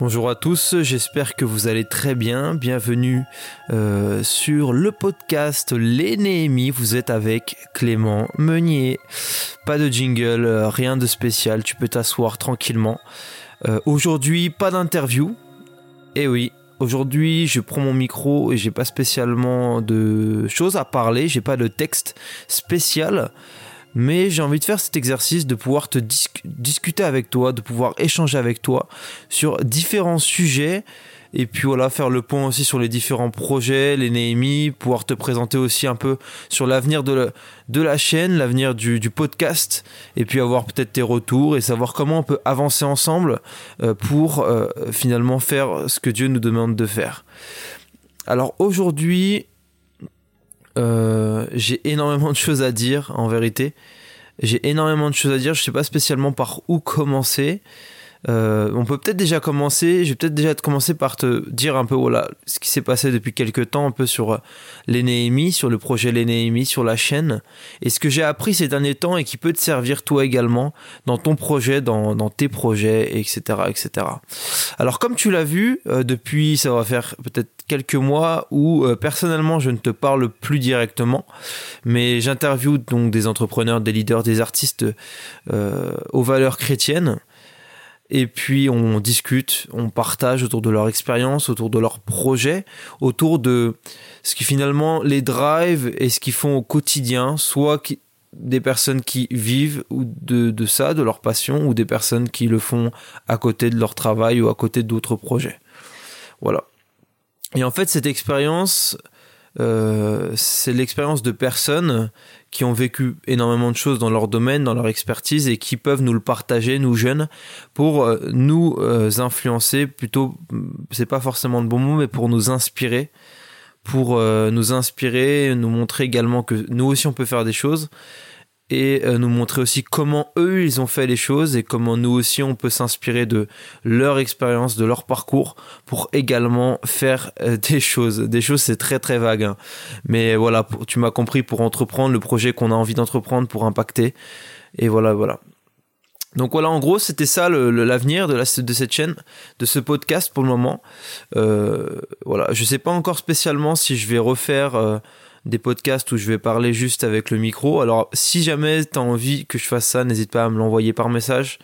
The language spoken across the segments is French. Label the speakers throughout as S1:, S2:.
S1: Bonjour à tous, j'espère que vous allez très bien. Bienvenue euh, sur le podcast Les. Vous êtes avec Clément Meunier. Pas de jingle, euh, rien de spécial. Tu peux t'asseoir tranquillement. Euh, aujourd'hui, pas d'interview. Eh oui, aujourd'hui, je prends mon micro et j'ai pas spécialement de choses à parler. J'ai pas de texte spécial mais j'ai envie de faire cet exercice de pouvoir te discuter avec toi, de pouvoir échanger avec toi sur différents sujets et puis voilà faire le point aussi sur les différents projets, les Néhémies, pouvoir te présenter aussi un peu sur l'avenir de, la chaîne, l'avenir du, du, podcast et puis avoir peut-être tes retours et savoir comment on peut avancer ensemble euh, pour euh, finalement faire ce que Dieu nous demande de faire. Alors aujourd'hui, euh, j'ai énormément de choses à dire en vérité. J'ai énormément de choses à dire. Je sais pas spécialement par où commencer. Euh, on peut peut-être déjà commencer, je vais peut-être déjà commencer par te dire un peu voilà ce qui s'est passé depuis quelques temps un peu sur euh, les sur le projet les sur la chaîne et ce que j'ai appris ces derniers temps et qui peut te servir toi également dans ton projet, dans, dans tes projets, etc., etc. Alors comme tu l'as vu euh, depuis, ça va faire peut-être quelques mois où personnellement je ne te parle plus directement, mais j'interviewe donc des entrepreneurs, des leaders, des artistes aux valeurs chrétiennes et puis on discute, on partage autour de leur expérience, autour de leurs projets, autour de ce qui finalement les drive et ce qu'ils font au quotidien, soit des personnes qui vivent de, de ça, de leur passion, ou des personnes qui le font à côté de leur travail ou à côté d'autres projets. Voilà. Et en fait, cette expérience, euh, c'est l'expérience de personnes qui ont vécu énormément de choses dans leur domaine, dans leur expertise et qui peuvent nous le partager, nous jeunes, pour euh, nous euh, influencer, plutôt, c'est pas forcément le bon mot, mais pour nous inspirer, pour nous inspirer, nous montrer également que nous aussi on peut faire des choses et euh, nous montrer aussi comment eux ils ont fait les choses et comment nous aussi on peut s'inspirer de leur expérience, de leur parcours pour également faire euh, des choses. Des choses c'est très très vague, hein. mais voilà, tu m'as compris pour entreprendre le projet qu'on a envie d'entreprendre pour impacter et voilà voilà. Donc voilà, en gros, c'était ça l'avenir de, la, de cette chaîne, de ce podcast pour le moment. Euh, voilà, je sais pas encore spécialement si je vais refaire des podcasts où je vais parler juste avec le micro. Alors si jamais tu as envie que je fasse ça, n'hésite pas à me l'envoyer par message.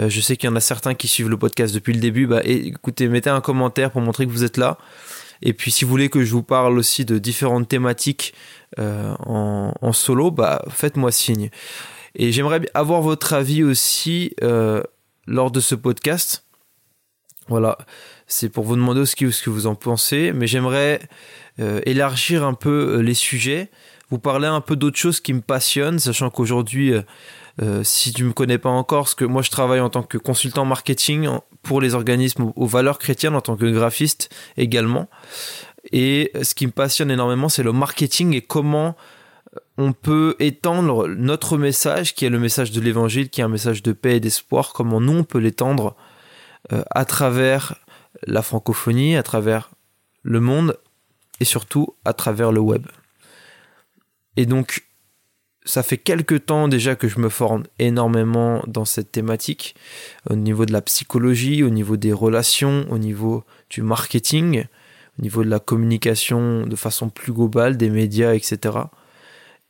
S1: Euh, je sais qu'il y en a certains qui suivent le podcast depuis le début. Bah, écoutez, mettez un commentaire pour montrer que vous êtes là. Et puis si vous voulez que je vous parle aussi de différentes thématiques euh, en, solo, bah, faites-moi signe. Et j'aimerais avoir votre avis aussi euh, lors de ce podcast. Voilà, c'est pour vous demander ce que vous en pensez, mais j'aimerais élargir un peu euh, les sujets, vous parler un peu d'autres choses qui me passionnent, sachant qu'aujourd'hui, euh, si tu me connais pas encore, ce que moi je travaille en tant que consultant marketing pour les organismes aux valeurs chrétiennes, en tant que graphiste également. Et ce qui me passionne énormément, c'est le marketing et comment on peut étendre notre message, qui est le message de l'évangile, qui est un message de paix et d'espoir, comment nous on peut l'étendre à travers la francophonie, à travers le monde et surtout à travers le web. Et donc, ça fait quelques temps déjà que je me forme énormément dans cette thématique, au niveau de la psychologie, au niveau des relations, au niveau du marketing, au niveau de la communication de façon plus globale, des médias, etc.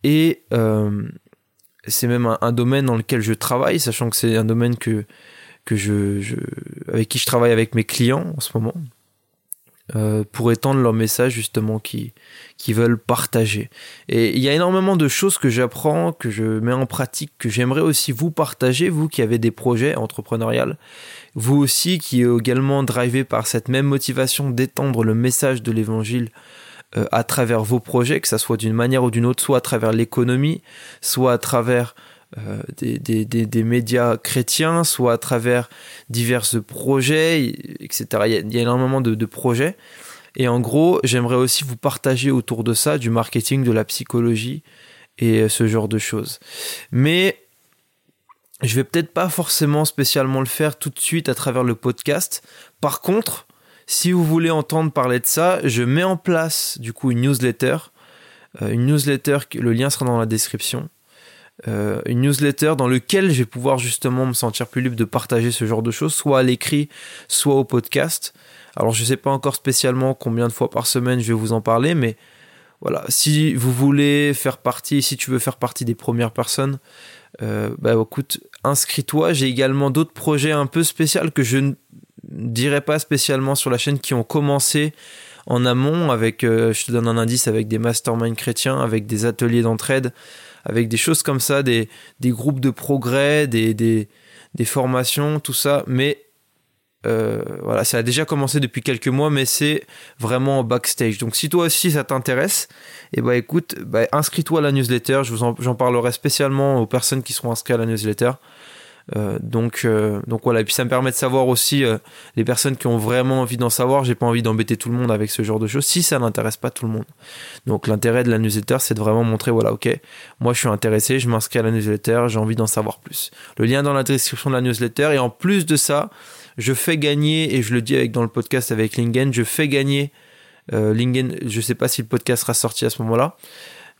S1: Et euh, c'est même un, domaine dans lequel je travaille, sachant que c'est un domaine que, que je, avec qui je travaille avec mes clients en ce moment. Euh, pour étendre leur message justement qui, qui veulent partager. Et il y a énormément de choses que j'apprends, que je mets en pratique, que j'aimerais aussi vous partager, vous qui avez des projets entrepreneuriaux, vous aussi qui êtes également drivé par cette même motivation d'étendre le message de l'évangile euh, à travers vos projets, que ça soit d'une manière ou d'une autre, soit à travers l'économie, soit à travers euh, des, des, des, médias chrétiens, soit à travers divers projets, etc. Il y a, énormément de, de, projets. Et en gros, j'aimerais aussi vous partager autour de ça du marketing, de la psychologie et euh, ce genre de choses. Mais je vais peut-être pas forcément spécialement le faire tout de suite à travers le podcast. Par contre, si vous voulez entendre parler de ça, je mets en place du coup une newsletter. Euh, une newsletter, le lien sera dans la description euh, une newsletter dans lequel je vais pouvoir justement me sentir plus libre de partager ce genre de choses, soit à l'écrit, soit au podcast. Alors je ne sais pas encore spécialement combien de fois par semaine je vais vous en parler, mais voilà, si vous voulez faire partie, si tu veux faire partie des premières personnes, euh, bah écoute, inscris-toi. J'ai également d'autres projets un peu spéciaux que je ne dirais pas spécialement sur la chaîne qui ont commencé en amont avec, euh, je te donne un indice, avec des masterminds chrétiens, avec des ateliers d'entraide, avec des choses comme ça, des, groupes de progrès, des, formations, tout ça. Mais euh, voilà, ça a déjà commencé depuis quelques mois, mais c'est vraiment backstage. Donc si toi aussi ça t'intéresse, et eh ben écoute, bah, inscris-toi à la newsletter. J'en parlerai spécialement aux personnes qui seront inscrites à la newsletter. Euh, donc, euh, donc voilà, et puis ça me permet de savoir aussi euh, les personnes qui ont vraiment envie d'en savoir. J'ai pas envie d'embêter tout le monde avec ce genre de choses si ça n'intéresse pas tout le monde. Donc l'intérêt de la newsletter, c'est de vraiment montrer voilà, ok, moi je suis intéressé, je m'inscris à la newsletter, j'ai envie d'en savoir plus. Le lien dans la description de la newsletter et en plus de ça, je fais gagner et je le dis avec dans le podcast avec Lingen, je fais gagner Lingen. Je sais pas si le podcast sera sorti à ce moment-là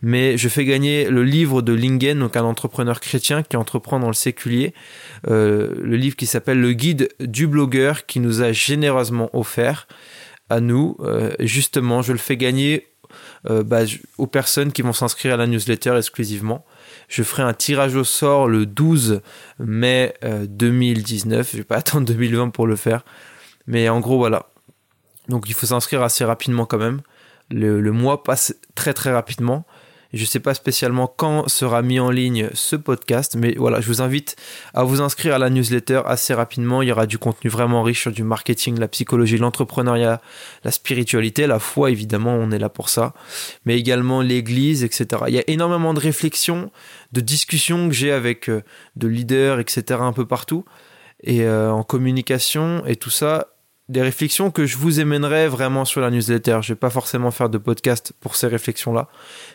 S1: mais je fais gagner le livre de Lingen, donc un entrepreneur chrétien qui entreprend dans le séculier, euh, le livre qui s'appelle Le guide du blogueur qui nous a généreusement offert à nous. Euh, justement, je le fais gagner euh, bah, aux personnes qui vont s'inscrire à la newsletter exclusivement. Je ferai un tirage au sort le 12 mai 2019. Je vais pas attendre 2020 pour le faire. Mais en gros, voilà. Donc il faut s'inscrire assez rapidement quand même. le, mois passe très très rapidement. Je ne sais pas spécialement quand sera mis en ligne ce podcast, mais voilà, je vous invite à vous inscrire à la newsletter assez rapidement. Il y aura du contenu vraiment riche sur du marketing, la psychologie, l'entrepreneuriat, la spiritualité, la foi, évidemment, on est là pour ça, mais également l'église, etc. Il y a énormément de réflexions, de discussions que j'ai avec euh, de leaders, etc., un peu partout, et euh, en communication et tout ça des réflexions que je vous émènerai vraiment sur la newsletter. Je vais pas forcément faire de podcast pour ces réflexions-là,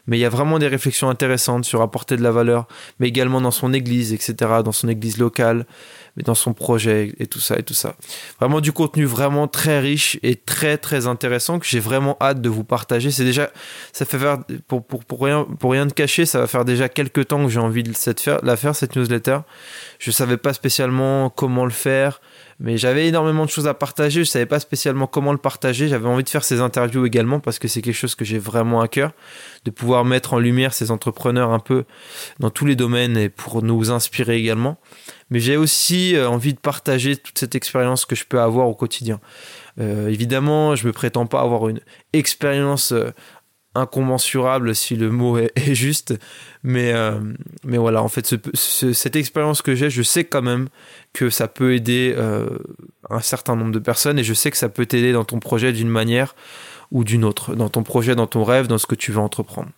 S1: mais il y a vraiment des réflexions intéressantes sur apporter de la valeur, mais également dans son église, etc., dans son église locale, mais dans son projet et tout ça et tout ça. Vraiment du contenu vraiment très riche et très très intéressant que j'ai vraiment hâte de vous partager. C'est déjà, ça fait faire pour, pour, pour rien pour rien de cacher, ça va faire déjà quelques temps que j'ai envie de cette faire, la faire cette newsletter. Je savais pas spécialement comment le faire mais j'avais énormément de choses à partager, je savais pas spécialement comment le partager, j'avais envie de faire ces interviews également parce que c'est quelque chose que j'ai vraiment à cœur, de pouvoir mettre en lumière ces entrepreneurs un peu dans tous les domaines et pour nous inspirer également. Mais j'ai aussi euh, envie de partager toute cette expérience que je peux avoir au quotidien. Euh, évidemment, je me prétends pas avoir une expérience euh, incommensurable si le mot est, juste. Mais euh, mais voilà en fait cette expérience que j'ai je sais quand même que ça peut aider euh, un certain nombre de personnes et je sais que ça peut t'aider dans ton projet d'une manière ou d'une autre dans ton projet dans ton rêve dans ce que tu veux entreprendre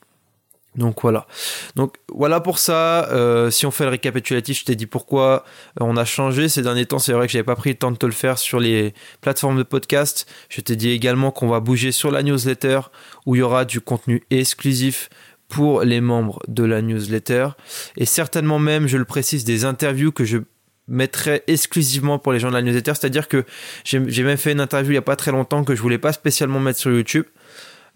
S1: donc voilà. Donc voilà pour ça. Euh, si on fait le récapitulatif, je t'ai dit pourquoi euh, on a changé ces derniers temps. C'est vrai que j'avais pas pris le temps de te le faire sur les plateformes de podcast. Je t'ai dit également qu'on va bouger sur la newsletter où il y aura du contenu exclusif pour les membres de la newsletter et certainement même, je le précise, des interviews que je mettrai exclusivement pour les gens de la newsletter. C'est-à-dire que j'ai même fait une interview il y a pas très longtemps que je voulais pas spécialement mettre sur YouTube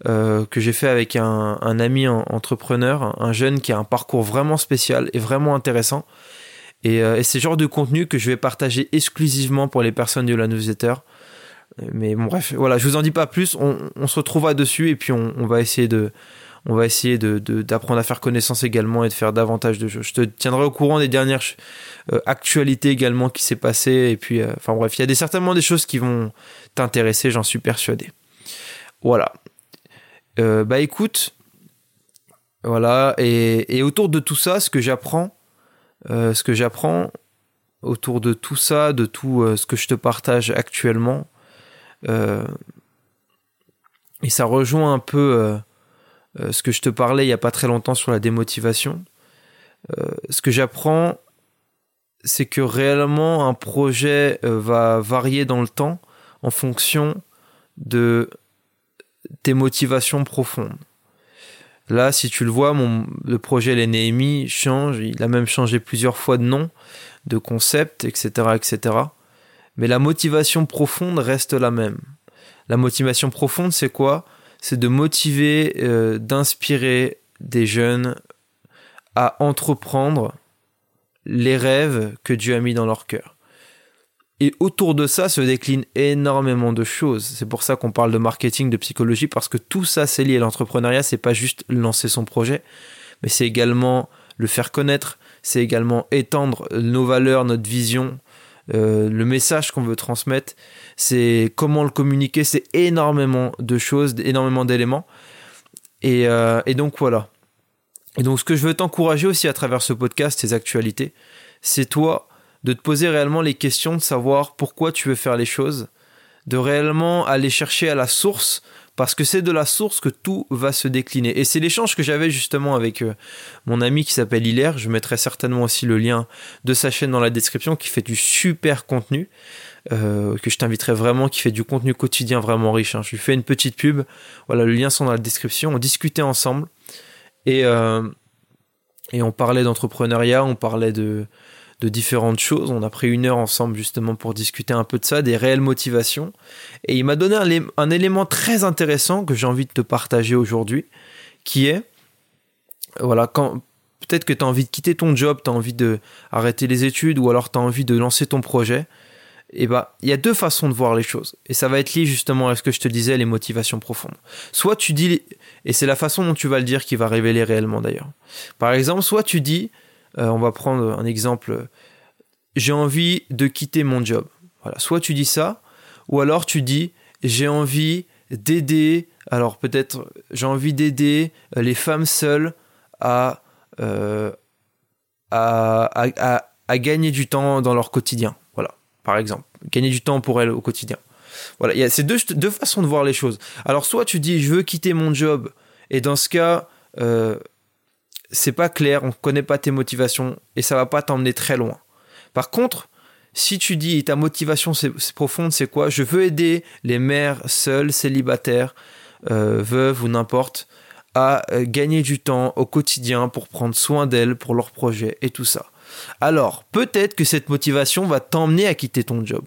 S1: euh, que j'ai fait avec un, ami entrepreneur, un jeune qui a un parcours vraiment spécial et vraiment intéressant. Et, euh, c'est genre de contenu que je vais partager exclusivement pour les personnes de la newsletter. Mais bon, bref, voilà, je vous en dis pas plus. On, se retrouvera dessus et puis on, va essayer de, on va essayer de, d'apprendre à faire connaissance également et de faire davantage de choses. Je te tiendrai au courant des dernières euh, actualités également qui s'est passé. Et puis, enfin bref, il y a certainement des choses qui vont t'intéresser, j'en suis persuadé. Voilà. Euh, bah écoute, voilà, et, autour de tout ça, ce que j'apprends, euh, ce que j'apprends autour de tout ça, de tout euh, ce que je te partage actuellement, et ça rejoint un peu ce que je te parlais il n'y a pas très longtemps sur la démotivation. ce que j'apprends, c'est que réellement un projet va varier dans le temps en fonction de tes motivations profondes. Là, si tu le vois, mon, le projet Les change, il a même changé plusieurs fois de nom, de concept, etc., etc. Mais la motivation profonde reste la même. La motivation profonde, c'est quoi? C'est de motiver, euh, d'inspirer des jeunes à entreprendre les rêves que Dieu a mis dans leur cœur. Et autour de ça se décline énormément de choses. C'est pour ça qu'on parle de marketing, de psychologie, parce que tout ça c'est lié l'entrepreneuriat. C'est pas juste lancer son projet, mais c'est également le faire connaître, c'est également étendre nos valeurs, notre vision, euh, le message qu'on veut transmettre, c'est comment le communiquer, c'est énormément de choses, énormément d'éléments. Et, euh, et, donc voilà. Et donc ce que je veux t'encourager aussi à travers ce podcast, ces actualités, c'est toi de te poser réellement les questions, de savoir pourquoi tu veux faire les choses, de réellement aller chercher à la source parce que c'est de la source que tout va se décliner. Et c'est l'échange que j'avais justement avec euh, mon ami qui s'appelle Hilaire. Je mettrai certainement aussi le lien de sa chaîne dans la description, qui fait du super contenu, euh, que je t'inviterai vraiment, qui fait du contenu quotidien vraiment riche. Hein. Je lui fais une petite pub. Voilà, le lien sont dans la description. On discutait ensemble et, euh, et on parlait d'entrepreneuriat, on parlait de, de différentes choses. On a pris une heure ensemble justement pour discuter un peu de ça, des réelles motivations. Et il m'a donné un, élément très intéressant que j'ai envie de te partager aujourd'hui, qui est, voilà, quand peut-être que tu as envie de quitter ton job, tu as envie de arrêter les études, ou alors tu as envie de lancer ton projet. Et bah, il y a deux façons de voir les choses. Et ça va être lié justement à ce que je te disais, les motivations profondes. Soit tu dis, et c'est la façon dont tu vas le dire qui va révéler réellement d'ailleurs. Par exemple, soit tu dis, euh, on va prendre un exemple. J'ai envie de quitter mon job. Voilà. Soit tu dis ça, ou alors tu dis j'ai envie d'aider. Alors peut-être j'ai envie d'aider euh, les femmes seules euh, à, gagner du temps dans leur quotidien. Voilà, par exemple, gagner du temps pour elles au quotidien. Voilà, il y a ces deux, deux, façons de voir les choses. Alors soit tu dis je veux quitter mon job et dans ce cas c'est pas clair, on connaît pas tes motivations et ça va pas t'emmener très loin. Par contre, si tu dis ta motivation c'est profonde, c'est quoi? Je veux aider les mères seules, célibataires, euh, veuves ou n'importe, à euh, gagner du temps au quotidien pour prendre soin d'elles, pour leurs projets et tout ça. Alors, peut-être que cette motivation va t'emmener à quitter ton job.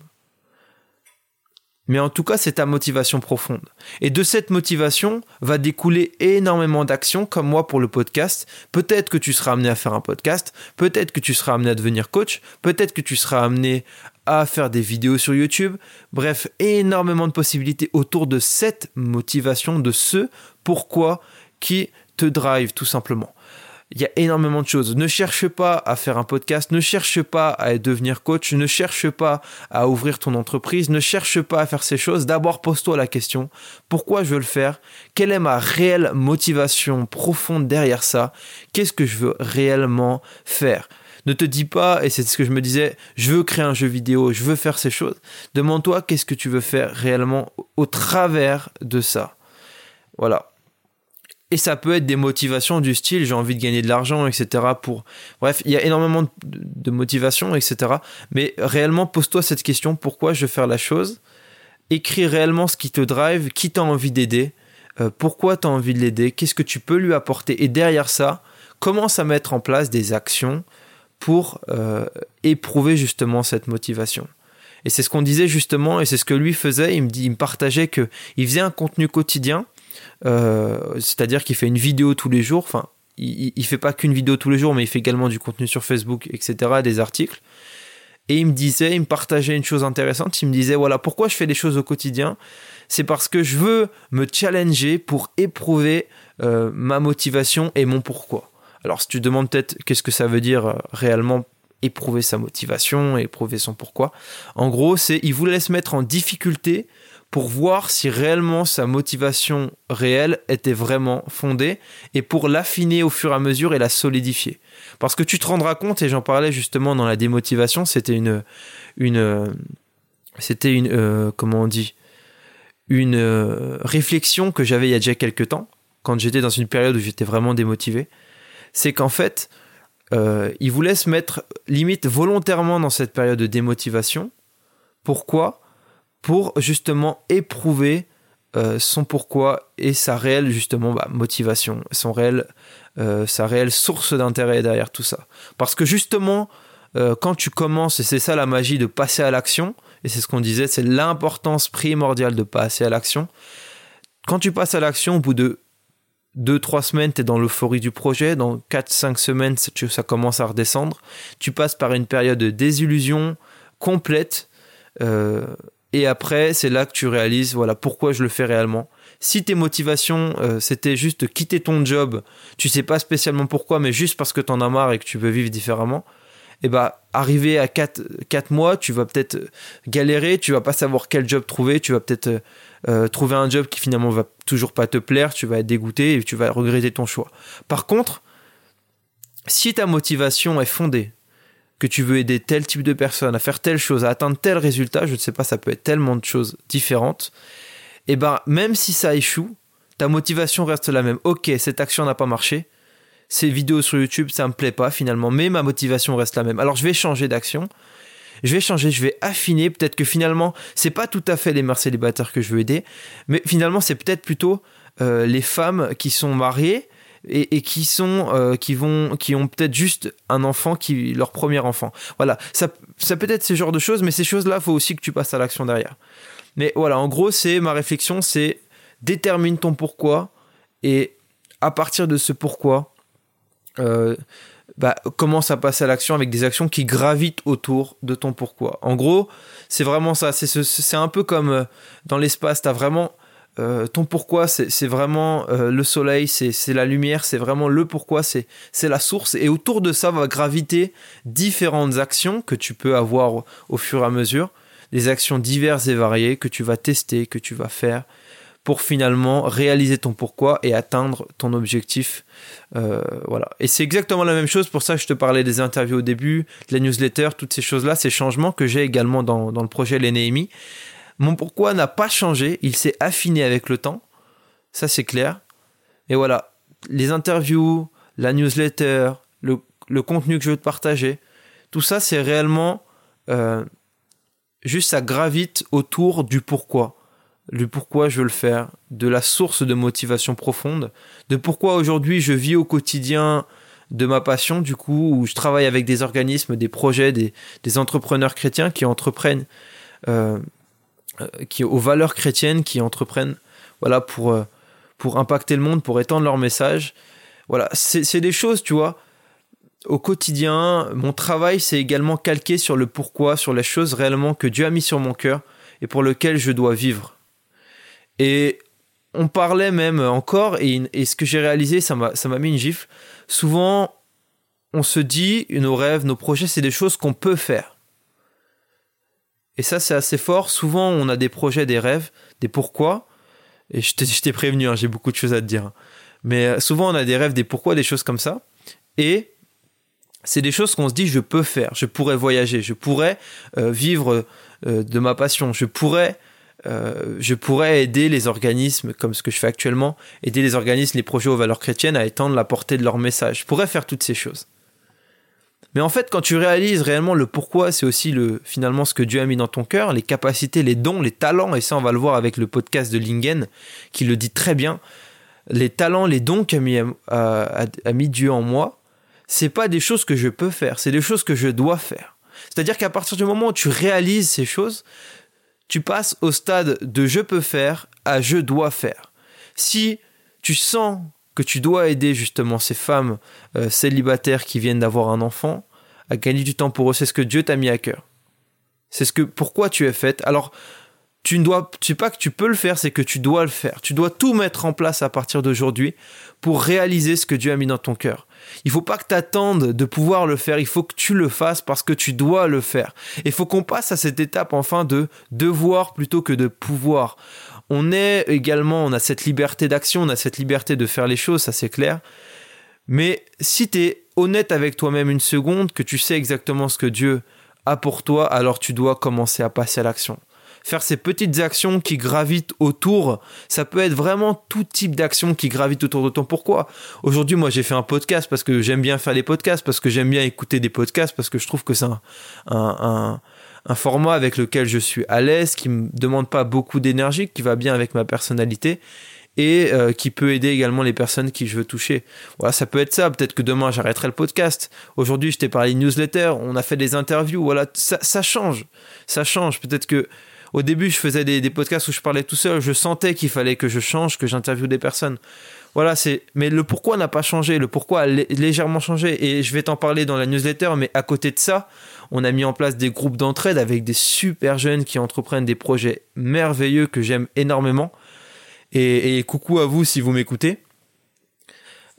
S1: Mais en tout cas, c'est ta motivation profonde. Et de cette motivation va découler énormément d'actions, comme moi pour le podcast. Peut-être que tu seras amené à faire un podcast, peut-être que tu seras amené à devenir coach, peut-être que tu seras amené à faire des vidéos sur YouTube. Bref, énormément de possibilités autour de cette motivation, de ce pourquoi qui te drive tout simplement il y a énormément de choses. Ne cherche pas à faire un podcast, ne cherche pas à devenir coach, ne cherche pas à ouvrir ton entreprise, ne cherche pas à faire ces choses. D'abord, pose-toi la question, pourquoi je veux le faire? Quelle est ma réelle motivation profonde derrière ça? Qu'est-ce que je veux réellement faire? Ne te dis pas, et c'est ce que je me disais, je veux créer un jeu vidéo, je veux faire ces choses. Demande-toi qu'est-ce que tu veux faire réellement au travers de ça? Voilà. Et ça peut être des motivations du style j'ai envie de gagner de l'argent, etc. Pour bref, il y a énormément de motivations, etc. Mais réellement, pose-toi cette question pourquoi je veux faire la chose? Écris réellement ce qui te drive, qui t'a envie d'aider, euh, pourquoi tu as envie de l'aider, qu'est-ce que tu peux lui apporter? Et derrière ça, commence à mettre en place des actions pour euh, éprouver justement cette motivation? Et c'est ce qu'on disait justement, et c'est ce que lui faisait. Il me, il me partageait que il faisait un contenu quotidien c'est-à-dire qu'il fait une vidéo tous les jours. Enfin, il, il fait pas qu'une vidéo tous les jours, mais il fait également du contenu sur Facebook, etc., des articles. Et il me disait, il me partageait une chose intéressante. Il me disait, voilà, pourquoi je fais des choses au quotidien? C'est parce que je veux me challenger pour éprouver euh, ma motivation et mon pourquoi. Alors, si tu demandes peut-être qu'est-ce que ça veut dire euh, réellement éprouver sa motivation, éprouver son pourquoi, en gros, c'est il voulait se mettre en difficulté pour voir si réellement sa motivation réelle était vraiment fondée et pour l'affiner au fur et à mesure et la solidifier. Parce que tu te rendras compte, et j'en parlais justement dans la démotivation, c'était une, une, c'était une, euh, comment on dit, une euh, réflexion que j'avais il y a déjà quelques temps, quand j'étais dans une période où j'étais vraiment démotivé, c'est qu'en fait, euh, il voulait se mettre limite volontairement dans cette période de démotivation. Pourquoi? Pour justement éprouver euh, son pourquoi et sa réelle justement bah, motivation, son réel, euh, sa réelle source d'intérêt derrière tout ça. Parce que justement, euh, quand tu commences, et c'est ça la magie de passer à l'action, et c'est ce qu'on disait, c'est l'importance primordiale de passer à l'action. Quand tu passes à l'action, au bout de 2-3 semaines, tu es dans l'euphorie du projet. Dans 4-5 semaines, ça commence à redescendre. Tu passes par une période de désillusion complète. Euh, et après, c'est là que tu réalises voilà pourquoi je le fais réellement. Si tes motivations, euh, c'était juste quitter ton job, tu sais pas spécialement pourquoi, mais juste parce que tu en as marre et que tu veux vivre différemment, et eh bah arrivé à 4, 4 mois, tu vas peut-être galérer, tu vas pas savoir quel job trouver, tu vas peut-être euh, trouver un job qui finalement va toujours pas te plaire, tu vas être dégoûté et tu vas regretter ton choix. Par contre, si ta motivation est fondée, que tu veux aider tel type de personne à faire telle chose, à atteindre tel résultat, je ne sais pas, ça peut être tellement de choses différentes, et eh ben même si ça échoue, ta motivation reste la même. Ok, cette action n'a pas marché, ces vidéos sur YouTube, ça me plaît pas finalement, mais ma motivation reste la même. Alors je vais changer d'action, je vais changer, je vais affiner. Peut-être que finalement, c'est pas tout à fait les mères célibataires que je veux aider, mais finalement, c'est peut-être plutôt euh, les femmes qui sont mariées et, qui sont euh, qui vont qui ont peut-être juste un enfant qui leur premier enfant. Voilà, ça ça peut être ce genre de choses, mais ces choses-là, faut aussi que tu passes à l'action derrière. Mais voilà, en gros, c'est ma réflexion, c'est détermine ton pourquoi et à partir de ce pourquoi, euh, bah, commence à passer à l'action avec des actions qui gravitent autour de ton pourquoi. En gros, c'est vraiment ça. C'est un peu comme euh, dans l'espace, tu as vraiment euh, ton pourquoi, c'est vraiment le soleil, c'est la lumière, c'est vraiment le pourquoi, c'est la source. Et autour de ça va graviter différentes actions que tu peux avoir au fur et à mesure, des actions diverses et variées que tu vas tester, que tu vas faire, pour finalement réaliser ton pourquoi et atteindre ton objectif. Euh, voilà. Et c'est exactement la même chose. Pour ça, je te parlais des interviews au début, de la newsletter, toutes ces choses-là, ces changements que j'ai également dans, le projet L'Enémi. Mon pourquoi n'a pas changé. Il s'est affiné avec le temps. Ça, c'est clair. Et voilà. Les interviews, la newsletter, le, contenu que je veux te partager, tout ça, c'est réellement euh, juste ça gravite autour du pourquoi le pourquoi je veux le faire, de la source de motivation profonde, de pourquoi aujourd'hui je vis au quotidien de ma passion, du coup, où je travaille avec des organismes, des projets, des, entrepreneurs chrétiens qui entreprennent, euh, qui aux valeurs chrétiennes, qui entreprennent, voilà, pour, euh, pour impacter le monde, pour étendre leur message. Voilà, c'est des choses, tu vois. Au quotidien, mon travail, c'est également calqué sur le pourquoi, sur les choses réellement que Dieu a mis sur mon cœur et pour lesquelles je dois vivre. Et on parlait même encore, et, ce que j'ai réalisé, ça m'a mis une gifle. Souvent, on se dit, nos rêves, nos projets, c'est des choses qu'on peut faire. Et ça, c'est assez fort. Souvent, on a des projets, des rêves, des pourquoi. Et je t'ai prévenu, hein, j'ai beaucoup de choses à te dire. Mais euh, souvent, on a des rêves, des pourquoi, des choses comme ça. Et c'est des choses qu'on se dit, je peux faire, je pourrais voyager, je pourrais euh, vivre euh, de ma passion, je pourrais je pourrais aider les organismes, comme ce que je fais actuellement, aider les organismes, les projets aux valeurs chrétiennes à étendre la portée de leur message. Je pourrais faire toutes ces choses. Mais en fait, quand tu réalises réellement le pourquoi, c'est aussi le, finalement ce que Dieu a mis dans ton cœur, les capacités, les dons, les talents, et ça on va le voir avec le podcast de Lingen, qui le dit très bien, les talents, les dons qu'a mis, a, mis Dieu en moi, c'est pas des choses que je peux faire, c'est des choses que je dois faire. C'est-à-dire qu'à partir du moment où tu réalises ces choses, tu passes au stade de je peux faire à je dois faire. Si tu sens que tu dois aider justement ces femmes euh, célibataires qui viennent d'avoir un enfant à gagner du temps pour eux, c'est ce que Dieu t'a mis à cœur. C'est ce que pourquoi tu es faite. Alors tu ne dois, sais pas que tu peux le faire, c'est que tu dois le faire. Tu dois tout mettre en place à partir d'aujourd'hui pour réaliser ce que Dieu a mis dans ton cœur. Il faut pas que tu attendes de pouvoir le faire, il faut que tu le fasses parce que tu dois le faire. Il faut qu'on passe à cette étape enfin de devoir plutôt que de pouvoir. On est également, on a cette liberté d'action, on a cette liberté de faire les choses, ça c'est clair. Mais si tu es honnête avec toi-même une seconde, que tu sais exactement ce que Dieu a pour toi, alors tu dois commencer à passer à l'action faire ces petites actions qui gravitent autour. Ça peut être vraiment tout type d'actions qui gravitent autour de ton pourquoi? Aujourd'hui, moi, j'ai fait un podcast parce que j'aime bien faire des podcasts, parce que j'aime bien écouter des podcasts, parce que je trouve que c'est un, format avec lequel je suis à l'aise, qui me demande pas beaucoup d'énergie, qui va bien avec ma personnalité et euh, qui peut aider également les personnes qui je veux toucher. Voilà, ça peut être ça. Peut-être que demain j'arrêterai le podcast. Aujourd'hui, je t'ai parlé de newsletter, on a fait des interviews. Voilà, ça, ça change, ça change. Peut-être que Au début, je faisais des, podcasts où je parlais tout seul. Je sentais qu'il fallait que je change, que j'interviewe des personnes. Voilà, c'est. Mais le pourquoi n'a pas changé. Le pourquoi a légèrement changé. Et je vais t'en parler dans la newsletter. Mais à côté de ça, on a mis en place des groupes d'entraide avec des super jeunes qui entreprennent des projets merveilleux que j'aime énormément. Et, coucou à vous si vous m'écoutez.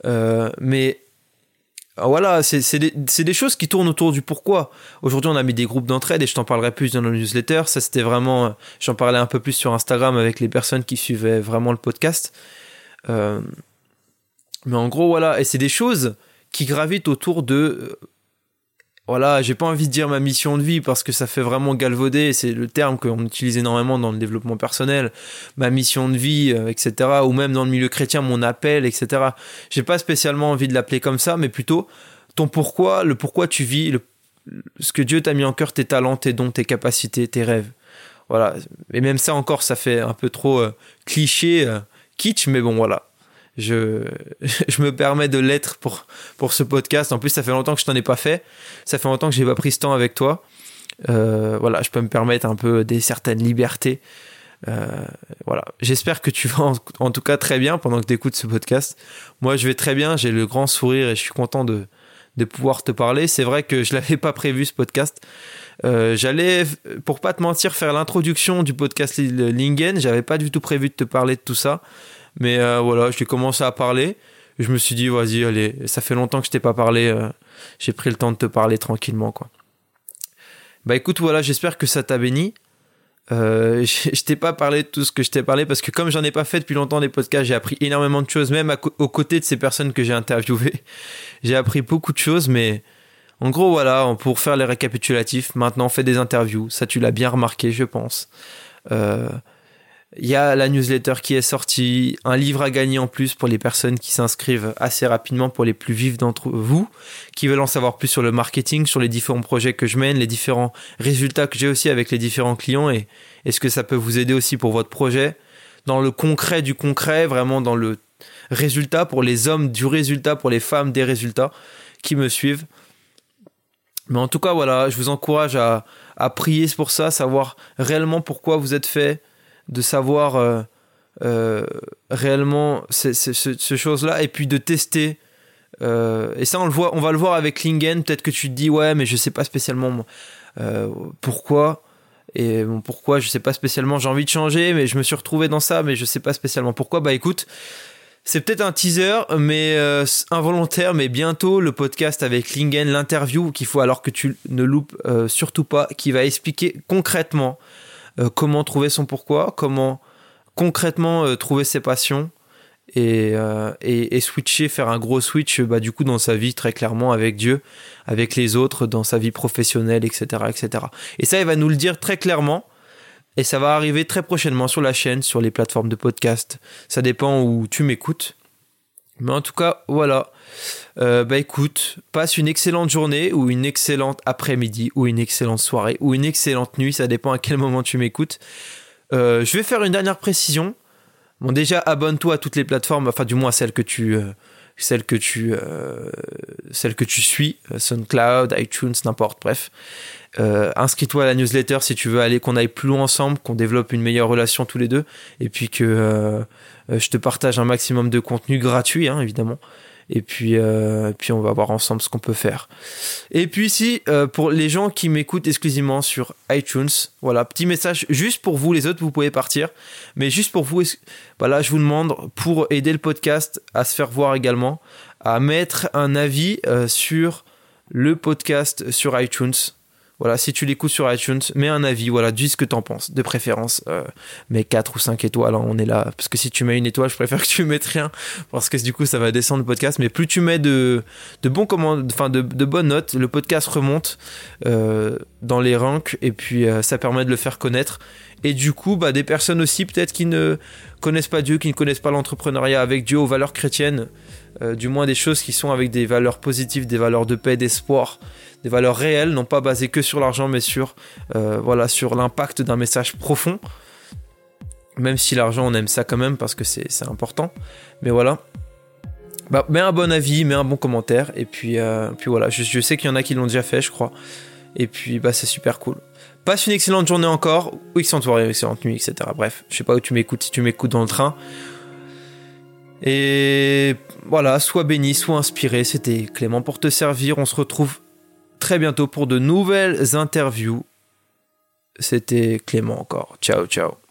S1: Euh, mais ah, voilà, c'est des, choses qui tournent autour du pourquoi. Aujourd'hui, on a mis des groupes d'entraide et je t'en parlerai plus dans nos newsletter. Ça, c'était vraiment. J'en parlais un peu plus sur Instagram avec les personnes qui suivaient vraiment le podcast. Euh, mais en gros, voilà. Et c'est des choses qui gravitent autour de voilà, j'ai pas envie de dire ma mission de vie parce que ça fait vraiment galvauder, c'est le terme qu'on utilise énormément dans le développement personnel, ma mission de vie, euh, etc. Ou même dans le milieu chrétien, mon appel, etc. J'ai pas spécialement envie de l'appeler comme ça, mais plutôt ton pourquoi, le pourquoi tu vis, ce que Dieu t'a mis en cœur, tes talents, tes dons, tes capacités, tes rêves. Voilà. Et même ça encore, ça fait un peu trop euh, cliché, euh, kitsch, mais bon, voilà je, je me permets de l'être pour, pour ce podcast. En plus, ça fait longtemps que je t'en ai pas fait. Ça fait longtemps que j'ai pas pris ce temps avec toi. Euh, voilà, je peux me permettre un peu des certaines libertés. Euh, voilà, j'espère que tu vas en, tout cas très bien pendant que tu écoutes ce podcast. Moi, je vais très bien, j'ai le grand sourire et je suis content de, de pouvoir te parler. C'est vrai que je l'avais pas prévu ce podcast. Euh, j'allais, pour pas te mentir, faire l'introduction du podcast Lingen. J'avais pas du tout prévu de te parler de tout ça. Mais euh, voilà, j'ai commencé à parler. Je me suis dit, vas-y, allez, ça fait longtemps que je t'ai pas parlé. Euh, j'ai pris le temps de te parler tranquillement, quoi. Bah écoute, voilà, j'espère que ça t'a béni. Euh, je t'ai pas parlé de tout ce que je t'ai parlé parce que comme j'en ai pas fait depuis longtemps des podcasts, j'ai appris énormément de choses, même aux côtés de ces personnes que j'ai interviewées. j'ai appris beaucoup de choses, mais en gros, voilà, pour faire les récapitulatifs, maintenant on fait des interviews. Ça, tu l'as bien remarqué, je pense. Euh, il y a la newsletter qui est sortie, un livre à gagner en plus pour les personnes qui s'inscrivent assez rapidement, pour les plus vifs d'entre vous, qui veulent en savoir plus sur le marketing, sur les différents projets que je mène, les différents résultats que j'ai aussi avec les différents clients et est-ce que ça peut vous aider aussi pour votre projet? Dans le concret du concret, vraiment dans le résultat pour les hommes du résultat, pour les femmes des résultats qui me suivent. Mais en tout cas, voilà, je vous encourage à, à prier pour ça, savoir réellement pourquoi vous êtes fait de savoir euh, euh, réellement ces, choses-là et puis de tester. Euh, et ça, on le voit, on va le voir avec Lingen. Peut-être que tu te dis ouais, mais je sais pas spécialement pourquoi. Et bon, pourquoi, je sais pas spécialement. J'ai envie de changer, mais je me suis retrouvé dans ça, mais je sais pas spécialement pourquoi. Bah écoute, c'est peut-être un teaser, mais involontaire, mais bientôt le podcast avec Lingen, l'interview qu'il faut alors que tu ne loupes surtout pas, qui va expliquer concrètement euh, comment trouver son pourquoi, comment concrètement euh, trouver ses passions? Euh, et, et, switcher, faire un gros switch bah, du coup dans sa vie très clairement avec Dieu, avec les autres, dans sa vie professionnelle, etc., etc. Et ça, il va nous le dire très clairement. Et ça va arriver très prochainement sur la chaîne, sur les plateformes de podcast. Ça dépend où tu m'écoutes. Mais en tout cas, voilà. Euh, bah écoute, passe une excellente journée ou une excellente après-midi ou une excellente soirée ou une excellente nuit, ça dépend à quel moment tu m'écoutes. Euh, je vais faire une dernière précision. Bon déjà abonne-toi à toutes les plateformes, enfin du moins celles que tu euh, celles que tu celles que tu suis, SoundCloud, iTunes, n'importe, bref. Inscris-toi à la newsletter si tu veux aller qu'on aille plus loin ensemble, qu'on développe une meilleure relation tous les deux et puis que je te partage un maximum de contenu gratuit hein, évidemment et puis euh, puis on va voir ensemble ce qu'on peut faire. Et puis euh, pour les gens qui m'écoutent exclusivement sur iTunes, voilà petit message juste pour vous les autres vous pouvez partir, mais juste pour vous, voilà je vous demande pour aider le podcast à se faire voir également, à mettre un avis euh, sur le podcast sur iTunes. Voilà, si tu l'écoutes sur iTunes, mets un avis, voilà, dis ce que t'en penses, de préférence, euh, mets 4 ou 5 étoiles, hein, on est là, parce que si tu mets une étoile, je préfère que tu mettes rien, parce que du coup, ça va descendre le podcast, mais plus tu mets de, de bons commandes, enfin, de, bonnes notes, le podcast remonte euh, dans les ranks, et puis euh, ça permet de le faire connaître, et du coup, bah, des personnes aussi, peut-être qui ne connaissent pas Dieu, qui ne connaissent pas l'entrepreneuriat avec Dieu aux valeurs chrétiennes, du moins des choses qui sont avec des valeurs positives, des valeurs de paix, d'espoir, des valeurs réelles, non pas basées que sur l'argent, mais sur euh, voilà l'impact d'un message profond. Même si l'argent, on aime ça quand même parce que c'est important. Mais voilà. Bah, mets un bon avis, mets un bon commentaire. Et puis, euh, puis voilà, je, sais qu'il y en a qui l'ont déjà fait, je crois. Et puis, bah, c'est super cool. Passe une excellente journée encore, ou excellente soirée, excellente nuit, etc. Bref, je sais pas où tu m'écoutes, si tu m'écoutes dans le train. Et voilà, sois béni, sois inspiré. C'était Clément pour te servir. On se retrouve très bientôt pour de nouvelles interviews. C'était Clément encore. Ciao, ciao.